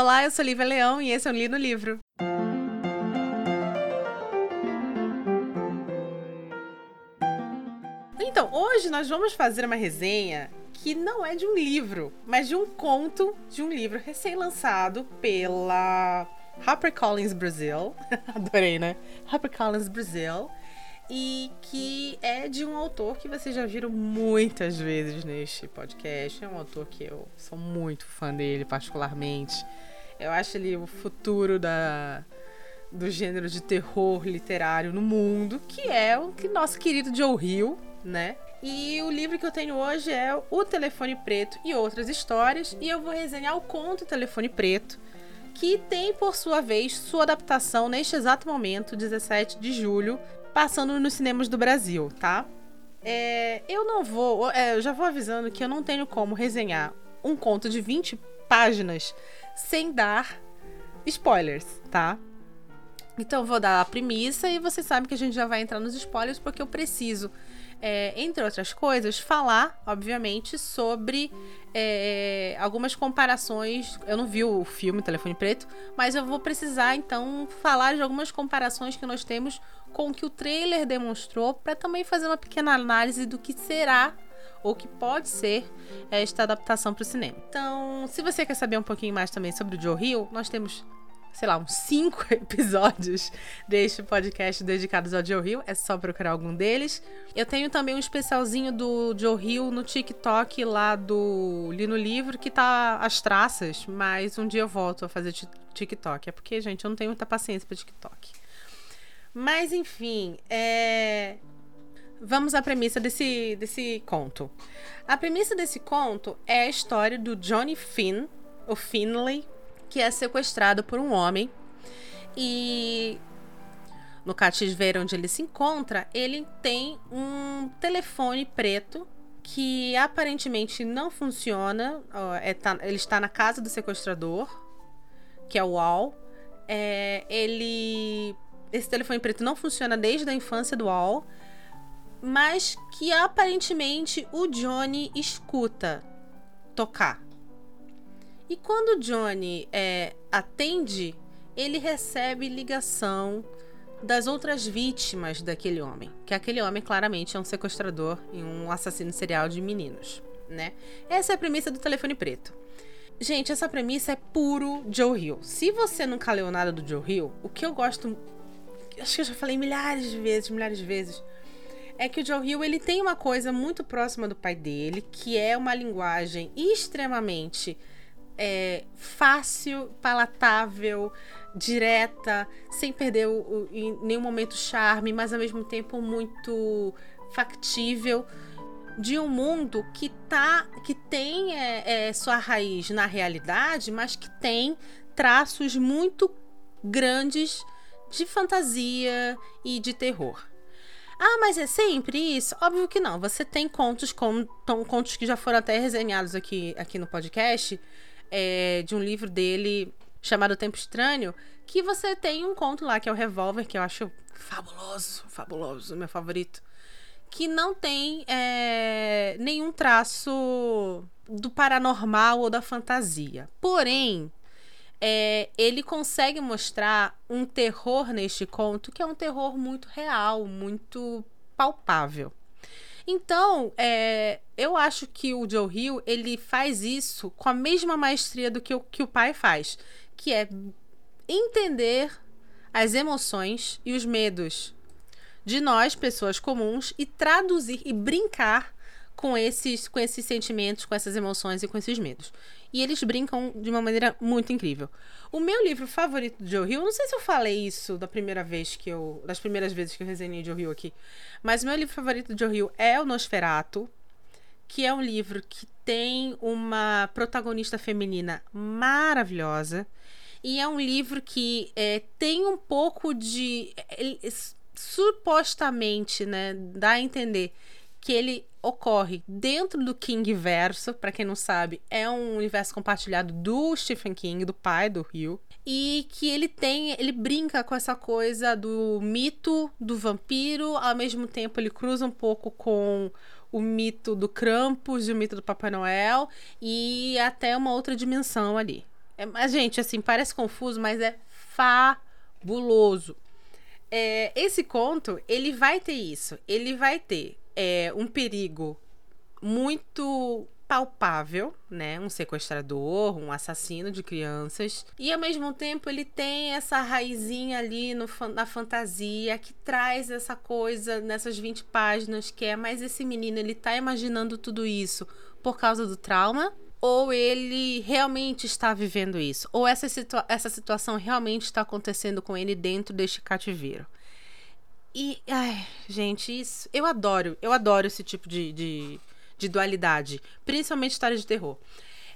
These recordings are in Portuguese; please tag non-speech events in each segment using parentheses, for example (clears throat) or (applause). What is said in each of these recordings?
Olá, eu sou Lívia Leão e esse é o Li no Livro. Então, hoje nós vamos fazer uma resenha que não é de um livro, mas de um conto de um livro recém-lançado pela HarperCollins Brasil. (laughs) Adorei, né? HarperCollins Brasil e que é de um autor que vocês já viram muitas vezes neste podcast. É um autor que eu sou muito fã dele, particularmente. Eu acho ele o futuro da, do gênero de terror literário no mundo, que é o que nosso querido Joe Hill, né? E o livro que eu tenho hoje é O Telefone Preto e Outras Histórias, e eu vou resenhar o conto Telefone Preto, que tem, por sua vez, sua adaptação neste exato momento, 17 de julho, passando nos cinemas do Brasil, tá? É, eu não vou. É, eu já vou avisando que eu não tenho como resenhar um conto de 20 páginas sem dar spoilers, tá? Então vou dar a premissa e você sabe que a gente já vai entrar nos spoilers porque eu preciso é, entre outras coisas, falar, obviamente, sobre é, algumas comparações. Eu não vi o filme Telefone Preto, mas eu vou precisar então falar de algumas comparações que nós temos com o que o trailer demonstrou, para também fazer uma pequena análise do que será ou que pode ser esta adaptação para o cinema. Então, se você quer saber um pouquinho mais também sobre o Joe Hill, nós temos sei lá, uns cinco (laughs) episódios deste podcast dedicados ao Joe Hill. É só procurar algum deles. Eu tenho também um especialzinho do Joe Hill no TikTok lá do Li no Livro, que tá as traças, mas um dia eu volto a fazer TikTok. É porque, gente, eu não tenho muita paciência para TikTok. Mas, enfim, é... Vamos à premissa desse, desse conto. A premissa desse conto é a história do Johnny Finn, o Finley, que é sequestrado por um homem e no cativeiro onde ele se encontra, ele tem um telefone preto que aparentemente não funciona. É, tá, ele está na casa do sequestrador, que é o Al. É, ele. Esse telefone preto não funciona desde a infância do Al, mas que aparentemente o Johnny escuta tocar. E quando o Johnny é, atende, ele recebe ligação das outras vítimas daquele homem. Que aquele homem claramente é um sequestrador e um assassino serial de meninos, né? Essa é a premissa do telefone preto. Gente, essa premissa é puro Joe Hill. Se você nunca leu nada do Joe Hill, o que eu gosto, acho que eu já falei milhares de vezes, milhares de vezes, é que o Joe Hill ele tem uma coisa muito próxima do pai dele, que é uma linguagem extremamente é, fácil, palatável, direta, sem perder o, o, em nenhum momento o charme, mas ao mesmo tempo muito factível de um mundo que tá que tem é, é, sua raiz na realidade, mas que tem traços muito grandes de fantasia e de terror. Ah, mas é sempre isso? Óbvio que não. Você tem contos como contos que já foram até resenhados aqui, aqui no podcast, é, de um livro dele chamado Tempo Estranho, que você tem um conto lá que é o Revolver, que eu acho fabuloso, fabuloso, meu favorito, que não tem é, nenhum traço do paranormal ou da fantasia. Porém, é, ele consegue mostrar um terror neste conto que é um terror muito real, muito palpável. Então, é, eu acho que o Joe Hill ele faz isso com a mesma maestria do que o, que o pai faz, que é entender as emoções e os medos de nós, pessoas comuns, e traduzir e brincar com esses, com esses sentimentos, com essas emoções e com esses medos. E eles brincam de uma maneira muito incrível. O meu livro favorito do Joe Hill, não sei se eu falei isso da primeira vez que eu. Das primeiras vezes que eu resenhei Joe Hill aqui. Mas meu livro favorito do Joe Hill é o Nosferato, que é um livro que tem uma protagonista feminina maravilhosa. E é um livro que é, tem um pouco de. Supostamente, né? Dá a entender que ele ocorre dentro do King verso, para quem não sabe, é um universo compartilhado do Stephen King, do pai do Hill, e que ele tem, ele brinca com essa coisa do mito do vampiro, ao mesmo tempo ele cruza um pouco com o mito do Krampus e o mito do Papai Noel e até uma outra dimensão ali. É, mas, gente, assim, parece confuso, mas é fabuloso. É, esse conto, ele vai ter isso. Ele vai ter é, um perigo muito palpável, né? Um sequestrador, um assassino de crianças. E ao mesmo tempo ele tem essa raizinha ali no, na fantasia que traz essa coisa nessas 20 páginas que é, mas esse menino ele tá imaginando tudo isso por causa do trauma ou ele realmente está vivendo isso, ou essa, situa essa situação realmente está acontecendo com ele dentro deste cativeiro. E, ai, gente, isso. Eu adoro, eu adoro esse tipo de, de, de dualidade, principalmente histórias de terror.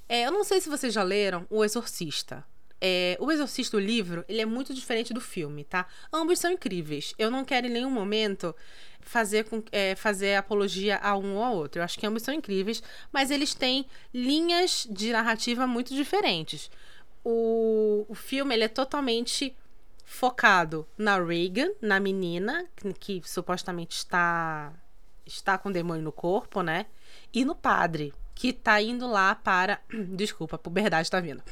É, eu não sei se vocês já leram O Exorcista. É, o Exorcista, o livro, ele é muito diferente do filme, tá? Ambos são incríveis. Eu não quero em nenhum momento fazer, com, é, fazer apologia a um ou a outro. Eu acho que ambos são incríveis, mas eles têm linhas de narrativa muito diferentes. O, o filme ele é totalmente focado na Reagan, na menina, que, que supostamente está está com demônio no corpo, né? E no padre, que tá indo lá para. (clears throat) Desculpa, a puberdade tá vindo.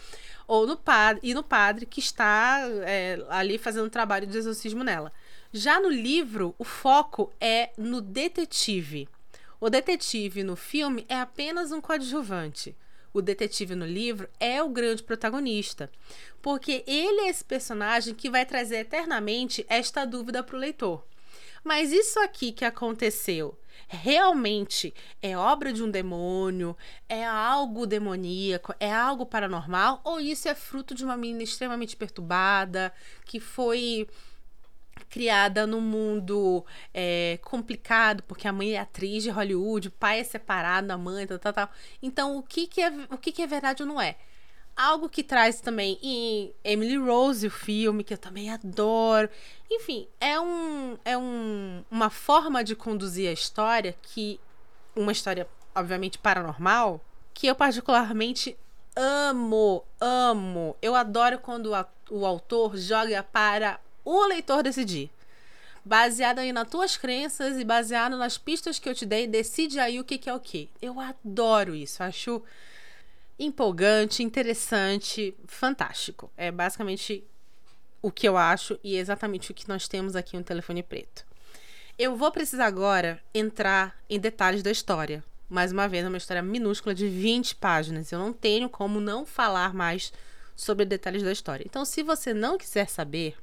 Ou no padre, e no padre que está é, ali fazendo trabalho de exorcismo nela. Já no livro, o foco é no detetive. O detetive no filme é apenas um coadjuvante. O detetive no livro é o grande protagonista, porque ele é esse personagem que vai trazer eternamente esta dúvida para o leitor. Mas isso aqui que aconteceu realmente é obra de um demônio? É algo demoníaco? É algo paranormal? Ou isso é fruto de uma menina extremamente perturbada que foi criada num mundo é, complicado, porque a mãe é atriz de Hollywood, o pai é separado da mãe, tal, tal, tal. Então, o que, que, é, o que, que é verdade ou não é? Algo que traz também em Emily Rose, o filme, que eu também adoro. Enfim, é, um, é um, uma forma de conduzir a história que. Uma história, obviamente, paranormal, que eu particularmente amo, amo. Eu adoro quando a, o autor joga para o leitor decidir. Baseado aí nas tuas crenças e baseado nas pistas que eu te dei, decide aí o que, que é o que. Eu adoro isso, acho empolgante, interessante, fantástico. É basicamente o que eu acho e exatamente o que nós temos aqui no Telefone Preto. Eu vou precisar agora entrar em detalhes da história. Mais uma vez, é uma história minúscula de 20 páginas. Eu não tenho como não falar mais sobre detalhes da história. Então, se você não quiser saber,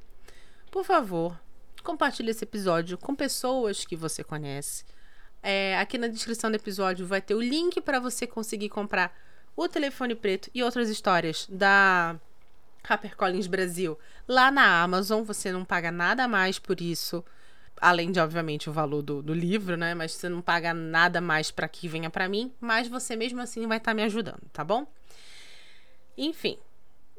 por favor, compartilhe esse episódio com pessoas que você conhece. É, aqui na descrição do episódio vai ter o link para você conseguir comprar o telefone preto e outras histórias da HarperCollins Brasil lá na Amazon. Você não paga nada mais por isso. Além de, obviamente, o valor do, do livro, né? Mas você não paga nada mais para que venha para mim. Mas você mesmo assim vai estar tá me ajudando, tá bom? Enfim,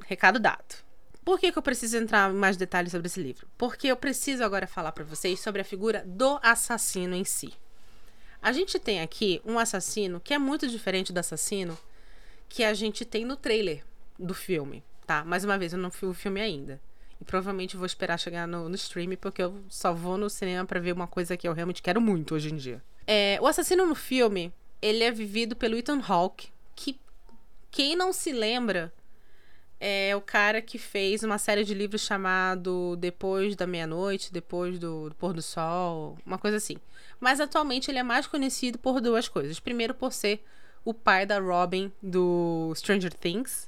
recado dado. Por que, que eu preciso entrar em mais detalhes sobre esse livro? Porque eu preciso agora falar para vocês sobre a figura do assassino em si. A gente tem aqui um assassino que é muito diferente do assassino que a gente tem no trailer do filme, tá? Mais uma vez, eu não vi o filme ainda. E provavelmente vou esperar chegar no, no stream, porque eu só vou no cinema para ver uma coisa que eu realmente quero muito hoje em dia. É, o assassino no filme, ele é vivido pelo Ethan Hawke, que quem não se lembra é o cara que fez uma série de livros chamado Depois da Meia-Noite, Depois do, do, Pôr do Sol, uma coisa assim. Mas atualmente ele é mais conhecido por duas coisas. Primeiro, por ser o pai da Robin do Stranger Things.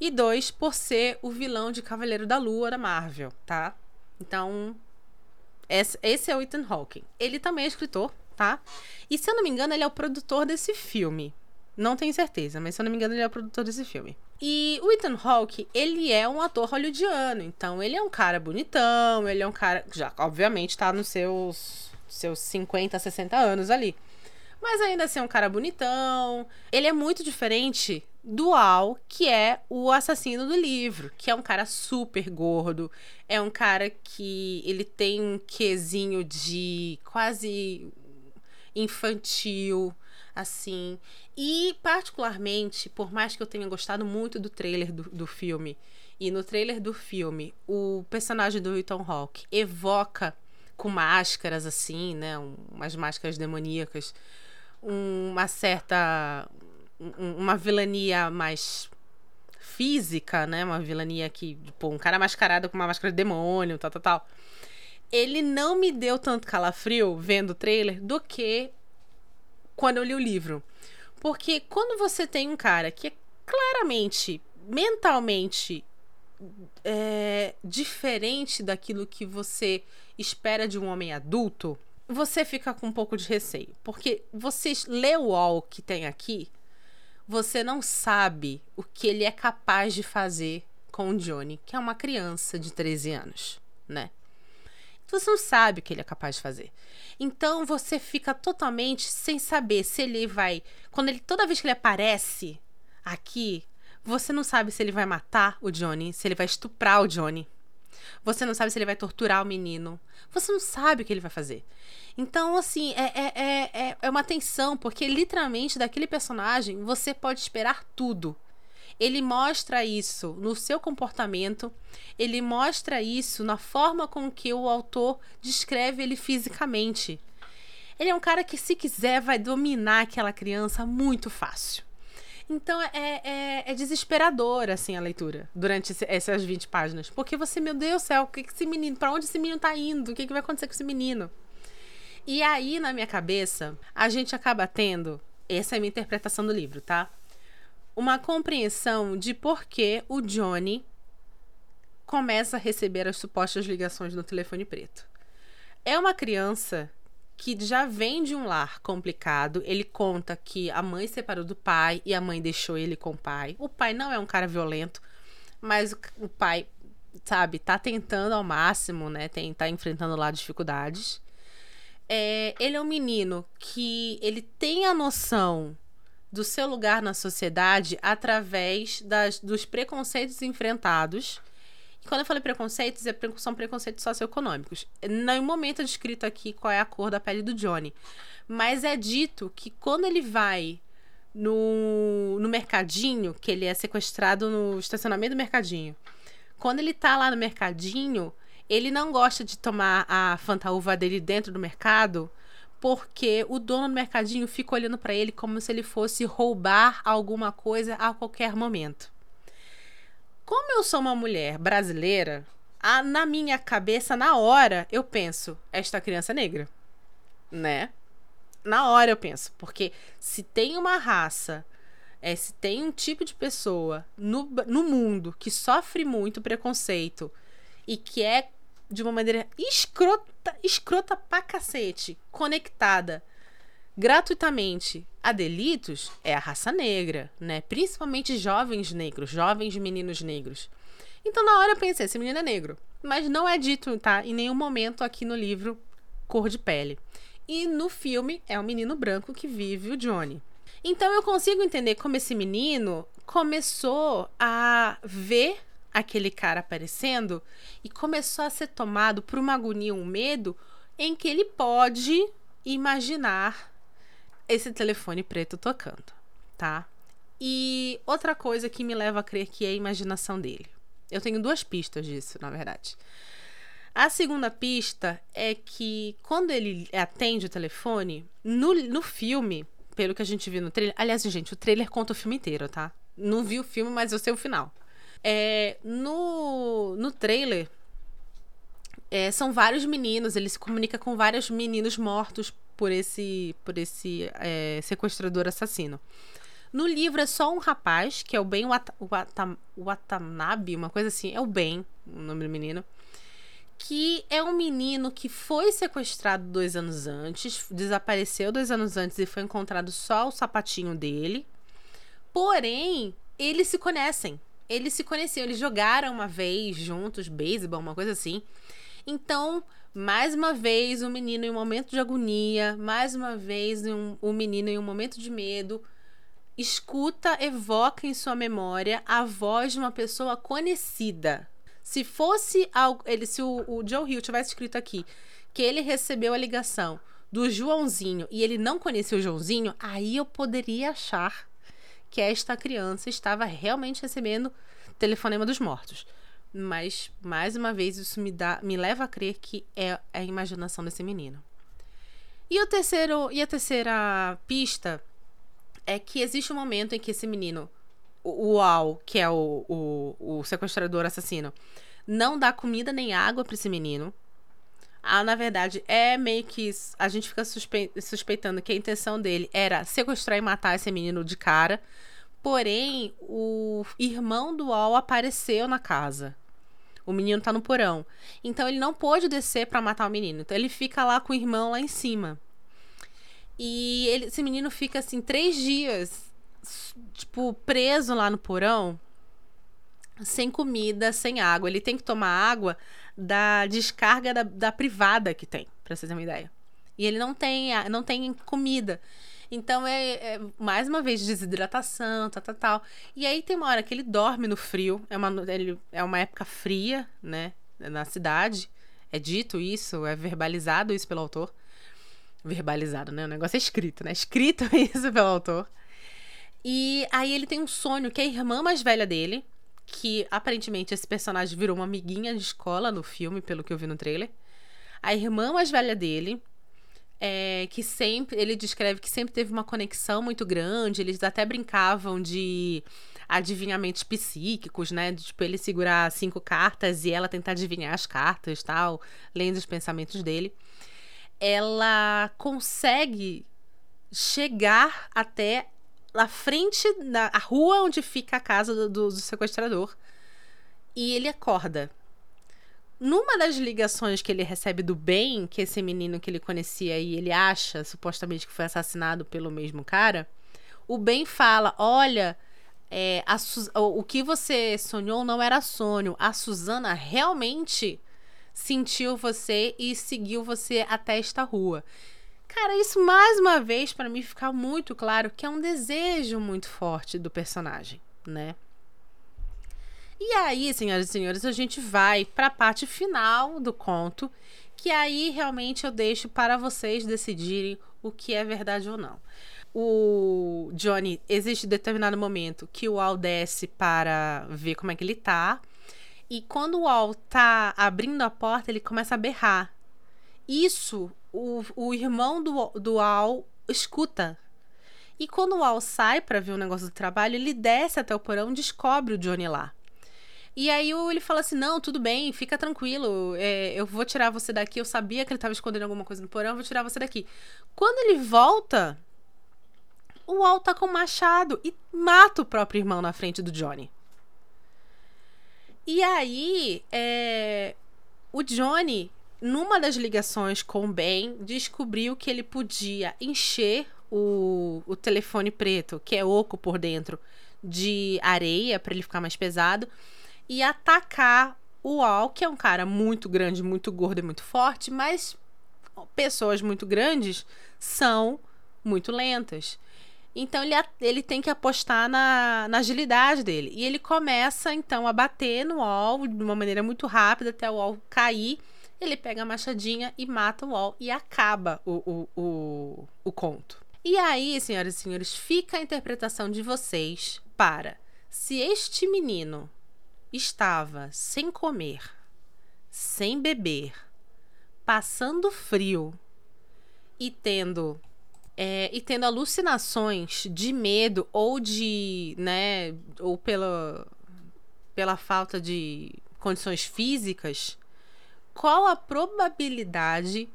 E dois, por ser o vilão de Cavaleiro da Lua da Marvel, tá? Então, esse é o Ethan Hawke. Ele também é escritor, tá? E se eu não me engano, ele é o produtor desse filme. Não tenho certeza, mas se eu não me engano, ele é o produtor desse filme. E o Ethan Hawke, ele é um ator hollywoodiano, então ele é um cara bonitão, ele é um cara já obviamente tá nos seus seus 50, 60 anos ali. Mas ainda assim é um cara bonitão. Ele é muito diferente do Al, que é o assassino do livro, que é um cara super gordo, é um cara que ele tem um quesinho de quase infantil, assim. E, particularmente, por mais que eu tenha gostado muito do trailer do, do filme, e no trailer do filme, o personagem do Ethan Hawke evoca com máscaras, assim, né? Umas máscaras demoníacas, uma certa. uma vilania mais física, né? Uma vilania que, tipo, um cara mascarado com uma máscara de demônio, tal, tal, tal. Ele não me deu tanto calafrio vendo o trailer do que quando eu li o livro. Porque quando você tem um cara que é claramente, mentalmente é, diferente daquilo que você espera de um homem adulto, você fica com um pouco de receio. Porque você lê o all que tem aqui, você não sabe o que ele é capaz de fazer com o Johnny, que é uma criança de 13 anos, né? Você não sabe o que ele é capaz de fazer. Então você fica totalmente sem saber se ele vai. Quando ele. Toda vez que ele aparece aqui, você não sabe se ele vai matar o Johnny, se ele vai estuprar o Johnny. Você não sabe se ele vai torturar o menino. Você não sabe o que ele vai fazer. Então, assim, é, é, é, é uma tensão, porque literalmente daquele personagem você pode esperar tudo. Ele mostra isso no seu comportamento, ele mostra isso na forma com que o autor descreve ele fisicamente. Ele é um cara que, se quiser, vai dominar aquela criança muito fácil. Então é, é, é desesperador, assim, a leitura durante esse, essas 20 páginas. Porque você, meu Deus do céu, o que, que esse menino. Pra onde esse menino tá indo? O que, que vai acontecer com esse menino? E aí, na minha cabeça, a gente acaba tendo. Essa é a minha interpretação do livro, tá? Uma compreensão de por que o Johnny começa a receber as supostas ligações no telefone preto. É uma criança que já vem de um lar complicado. Ele conta que a mãe separou do pai e a mãe deixou ele com o pai. O pai não é um cara violento, mas o pai, sabe, tá tentando ao máximo, né? Tem, tá enfrentando lá dificuldades. É, ele é um menino que ele tem a noção do seu lugar na sociedade através das, dos preconceitos enfrentados quando eu falei preconceitos, é, são preconceitos socioeconômicos. Não momento descrito aqui qual é a cor da pele do Johnny. Mas é dito que quando ele vai no, no mercadinho, que ele é sequestrado no estacionamento do mercadinho. Quando ele tá lá no mercadinho, ele não gosta de tomar a fantaúva dele dentro do mercado, porque o dono do mercadinho fica olhando para ele como se ele fosse roubar alguma coisa a qualquer momento. Como eu sou uma mulher brasileira, a, na minha cabeça, na hora, eu penso, esta criança é negra. Né? Na hora eu penso. Porque se tem uma raça, é, se tem um tipo de pessoa no, no mundo que sofre muito preconceito e que é de uma maneira escrota, escrota pra cacete, conectada gratuitamente a delitos é a raça negra, né? Principalmente jovens negros, jovens meninos negros. Então, na hora eu pensei, esse menino é negro. Mas não é dito, tá? Em nenhum momento aqui no livro cor de pele. E no filme é um menino branco que vive o Johnny. Então eu consigo entender como esse menino começou a ver aquele cara aparecendo e começou a ser tomado por uma agonia, um medo em que ele pode imaginar esse telefone preto tocando, tá? E outra coisa que me leva a crer que é a imaginação dele. Eu tenho duas pistas disso, na verdade. A segunda pista é que quando ele atende o telefone, no, no filme, pelo que a gente viu no trailer. Aliás, gente, o trailer conta o filme inteiro, tá? Não vi o filme, mas eu sei o final. É, no, no trailer, é, são vários meninos, ele se comunica com vários meninos mortos por esse, por esse é, sequestrador assassino. No livro é só um rapaz, que é o Ben Watanabe, uma coisa assim, é o Ben, o nome do menino, que é um menino que foi sequestrado dois anos antes, desapareceu dois anos antes e foi encontrado só o sapatinho dele. Porém, eles se conhecem. Eles se conheciam, eles jogaram uma vez juntos, beisebol, uma coisa assim. Então, mais uma vez, o um menino em um momento de agonia, mais uma vez, um, um menino em um momento de medo, escuta, evoca em sua memória a voz de uma pessoa conhecida. Se fosse algo, ele, se o, o Joe Hill tivesse escrito aqui que ele recebeu a ligação do Joãozinho e ele não conhecia o Joãozinho, aí eu poderia achar que esta criança estava realmente recebendo telefonema dos mortos. Mas, mais uma vez, isso me, dá, me leva a crer que é a imaginação desse menino. E, o terceiro, e a terceira pista é que existe um momento em que esse menino o Al, que é o, o, o sequestrador assassino, não dá comida nem água para esse menino. Ah, na verdade, é meio que. A gente fica suspe suspeitando que a intenção dele era sequestrar e matar esse menino de cara. Porém, o irmão do Al apareceu na casa. O menino tá no porão. Então ele não pôde descer para matar o menino. Então ele fica lá com o irmão lá em cima. E ele, esse menino fica assim três dias, tipo, preso lá no porão, sem comida, sem água. Ele tem que tomar água da descarga da, da privada que tem, pra vocês terem uma ideia. E ele não tem, não tem comida. Então é, é, mais uma vez desidratação, tal, tal, tal. E aí tem uma hora que ele dorme no frio. É uma, ele, é uma época fria, né? Na cidade. É dito isso, é verbalizado isso pelo autor. Verbalizado, né? O negócio é escrito, né? Escrito (laughs) isso pelo autor. E aí ele tem um sonho que a irmã mais velha dele, que aparentemente esse personagem virou uma amiguinha de escola no filme, pelo que eu vi no trailer. A irmã mais velha dele, é, que sempre. Ele descreve que sempre teve uma conexão muito grande. Eles até brincavam de adivinhamentos psíquicos, né? De, tipo, ele segurar cinco cartas e ela tentar adivinhar as cartas tal, lendo os pensamentos dele. Ela consegue chegar até na frente da rua onde fica a casa do, do, do sequestrador. E ele acorda. Numa das ligações que ele recebe do bem, que esse menino que ele conhecia e ele acha supostamente que foi assassinado pelo mesmo cara, o bem fala: Olha, é, o que você sonhou não era sonho. A Suzana realmente sentiu você e seguiu você até esta rua. Cara, isso mais uma vez para mim ficar muito claro que é um desejo muito forte do personagem, né? E aí, senhoras e senhores, a gente vai para a parte final do conto, que aí realmente eu deixo para vocês decidirem o que é verdade ou não. O Johnny, existe determinado momento que o Al desce para ver como é que ele tá. E quando o Al tá abrindo a porta, ele começa a berrar. Isso o, o irmão do, do Al escuta. E quando o Al sai para ver o negócio do trabalho, ele desce até o porão e descobre o Johnny lá. E aí ele fala assim: não, tudo bem, fica tranquilo, é, eu vou tirar você daqui. Eu sabia que ele estava escondendo alguma coisa no porão, eu vou tirar você daqui. Quando ele volta, o Al tá com um machado e mata o próprio irmão na frente do Johnny. E aí, é, o Johnny numa das ligações com o Ben, descobriu que ele podia encher o, o telefone preto, que é oco por dentro, de areia para ele ficar mais pesado e atacar o Al, que é um cara muito grande, muito gordo e muito forte, mas pessoas muito grandes são muito lentas. Então ele, ele tem que apostar na, na agilidade dele. E ele começa então a bater no Al de uma maneira muito rápida até o Al cair ele pega a machadinha e mata o Wall e acaba o, o, o, o conto. E aí, senhoras e senhores, fica a interpretação de vocês para se este menino estava sem comer, sem beber, passando frio e tendo é, e tendo alucinações de medo ou de, né, ou pela pela falta de condições físicas, qual a probabilidade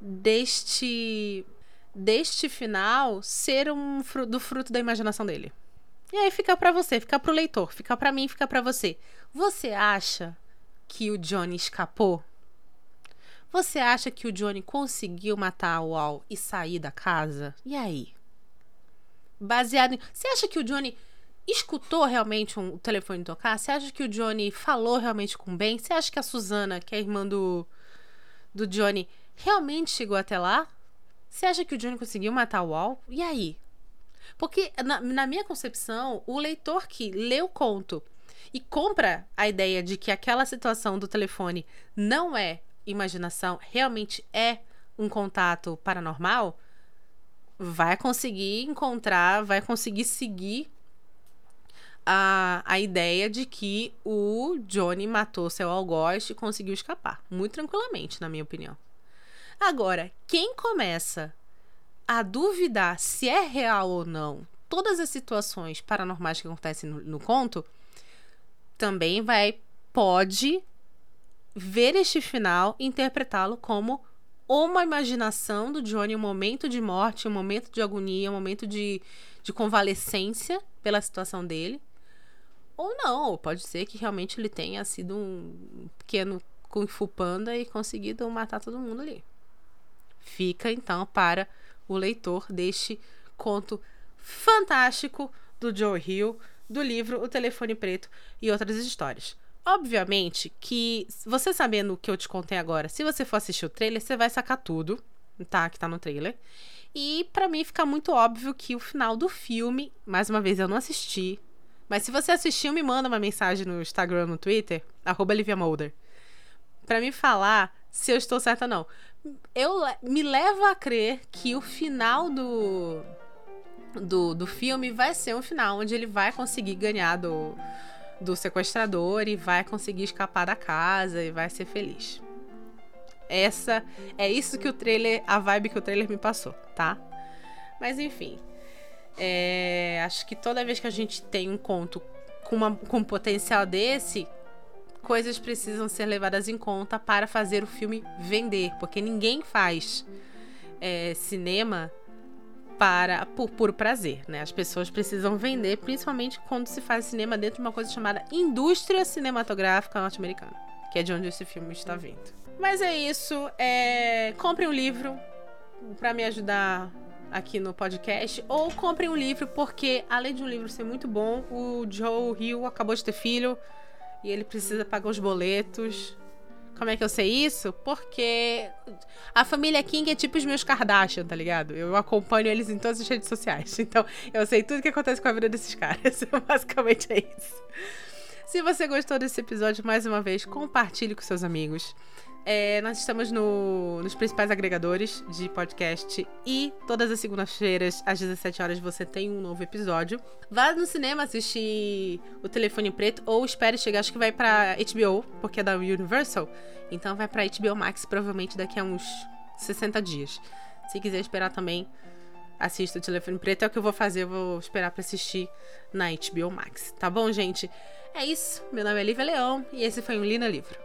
deste deste final ser um do fruto da imaginação dele? E aí fica para você, fica pro leitor, fica para mim, fica para você. Você acha que o Johnny escapou? Você acha que o Johnny conseguiu matar o Al e sair da casa? E aí? Baseado em. Você acha que o Johnny escutou realmente um, telefone tocar? Você acha que o Johnny falou realmente com o Ben? Você acha que a Susana, que é a irmã do, do Johnny, realmente chegou até lá? Você acha que o Johnny conseguiu matar o Wall? E aí? Porque, na, na minha concepção, o leitor que lê o conto e compra a ideia de que aquela situação do telefone não é imaginação, realmente é um contato paranormal, vai conseguir encontrar, vai conseguir seguir a, a ideia de que o Johnny matou seu algoz e conseguiu escapar. Muito tranquilamente, na minha opinião. Agora, quem começa a duvidar se é real ou não todas as situações paranormais que acontecem no, no conto, também vai pode ver este final e interpretá-lo como uma imaginação do Johnny, um momento de morte, um momento de agonia, um momento de, de convalescência pela situação dele. Ou não, pode ser que realmente ele tenha sido um pequeno Kung Fu Panda e conseguido matar todo mundo ali. Fica então para o leitor deste conto fantástico do Joe Hill, do livro O Telefone Preto e outras histórias. Obviamente que você sabendo o que eu te contei agora, se você for assistir o trailer, você vai sacar tudo, tá? Que tá no trailer. E para mim fica muito óbvio que o final do filme, mais uma vez eu não assisti, mas se você assistiu, me manda uma mensagem no Instagram, no Twitter, arroba Livia Molder, pra me falar se eu estou certa ou não. Eu me levo a crer que o final do, do, do filme vai ser um final onde ele vai conseguir ganhar do, do sequestrador e vai conseguir escapar da casa e vai ser feliz. Essa é isso que o trailer, a vibe que o trailer me passou, tá? Mas enfim, é, acho que toda vez que a gente tem um conto com, uma, com um potencial desse, coisas precisam ser levadas em conta para fazer o filme vender, porque ninguém faz é, cinema para por puro prazer, né? As pessoas precisam vender, principalmente quando se faz cinema dentro de uma coisa chamada indústria cinematográfica norte-americana, que é de onde esse filme está vindo. Mas é isso. É... Compre um livro para me ajudar aqui no podcast, ou compre um livro, porque além de um livro ser muito bom, o Joe Hill acabou de ter filho e ele precisa pagar os boletos. Como é que eu sei isso? Porque a família King é tipo os meus Kardashian, tá ligado? Eu acompanho eles em todas as redes sociais. (laughs) Então, eu sei tudo que acontece com a vida desses caras. (laughs) Basicamente é isso. Se você gostou desse episódio, mais uma vez, compartilhe com seus amigos. É, nós estamos no, nos principais agregadores de podcast e todas as segundas-feiras, às 17 horas, você tem um novo episódio. Vá no cinema assistir O Telefone Preto ou espere chegar, acho que vai pra HBO, porque é da Universal. Então vai pra HBO Max provavelmente daqui a uns 60 dias. Se quiser esperar também, assista O Telefone Preto. É o que eu vou fazer, eu vou esperar pra assistir na HBO Max. Tá bom, gente? É isso. Meu nome é Lívia Leão e esse foi um Lina Livro.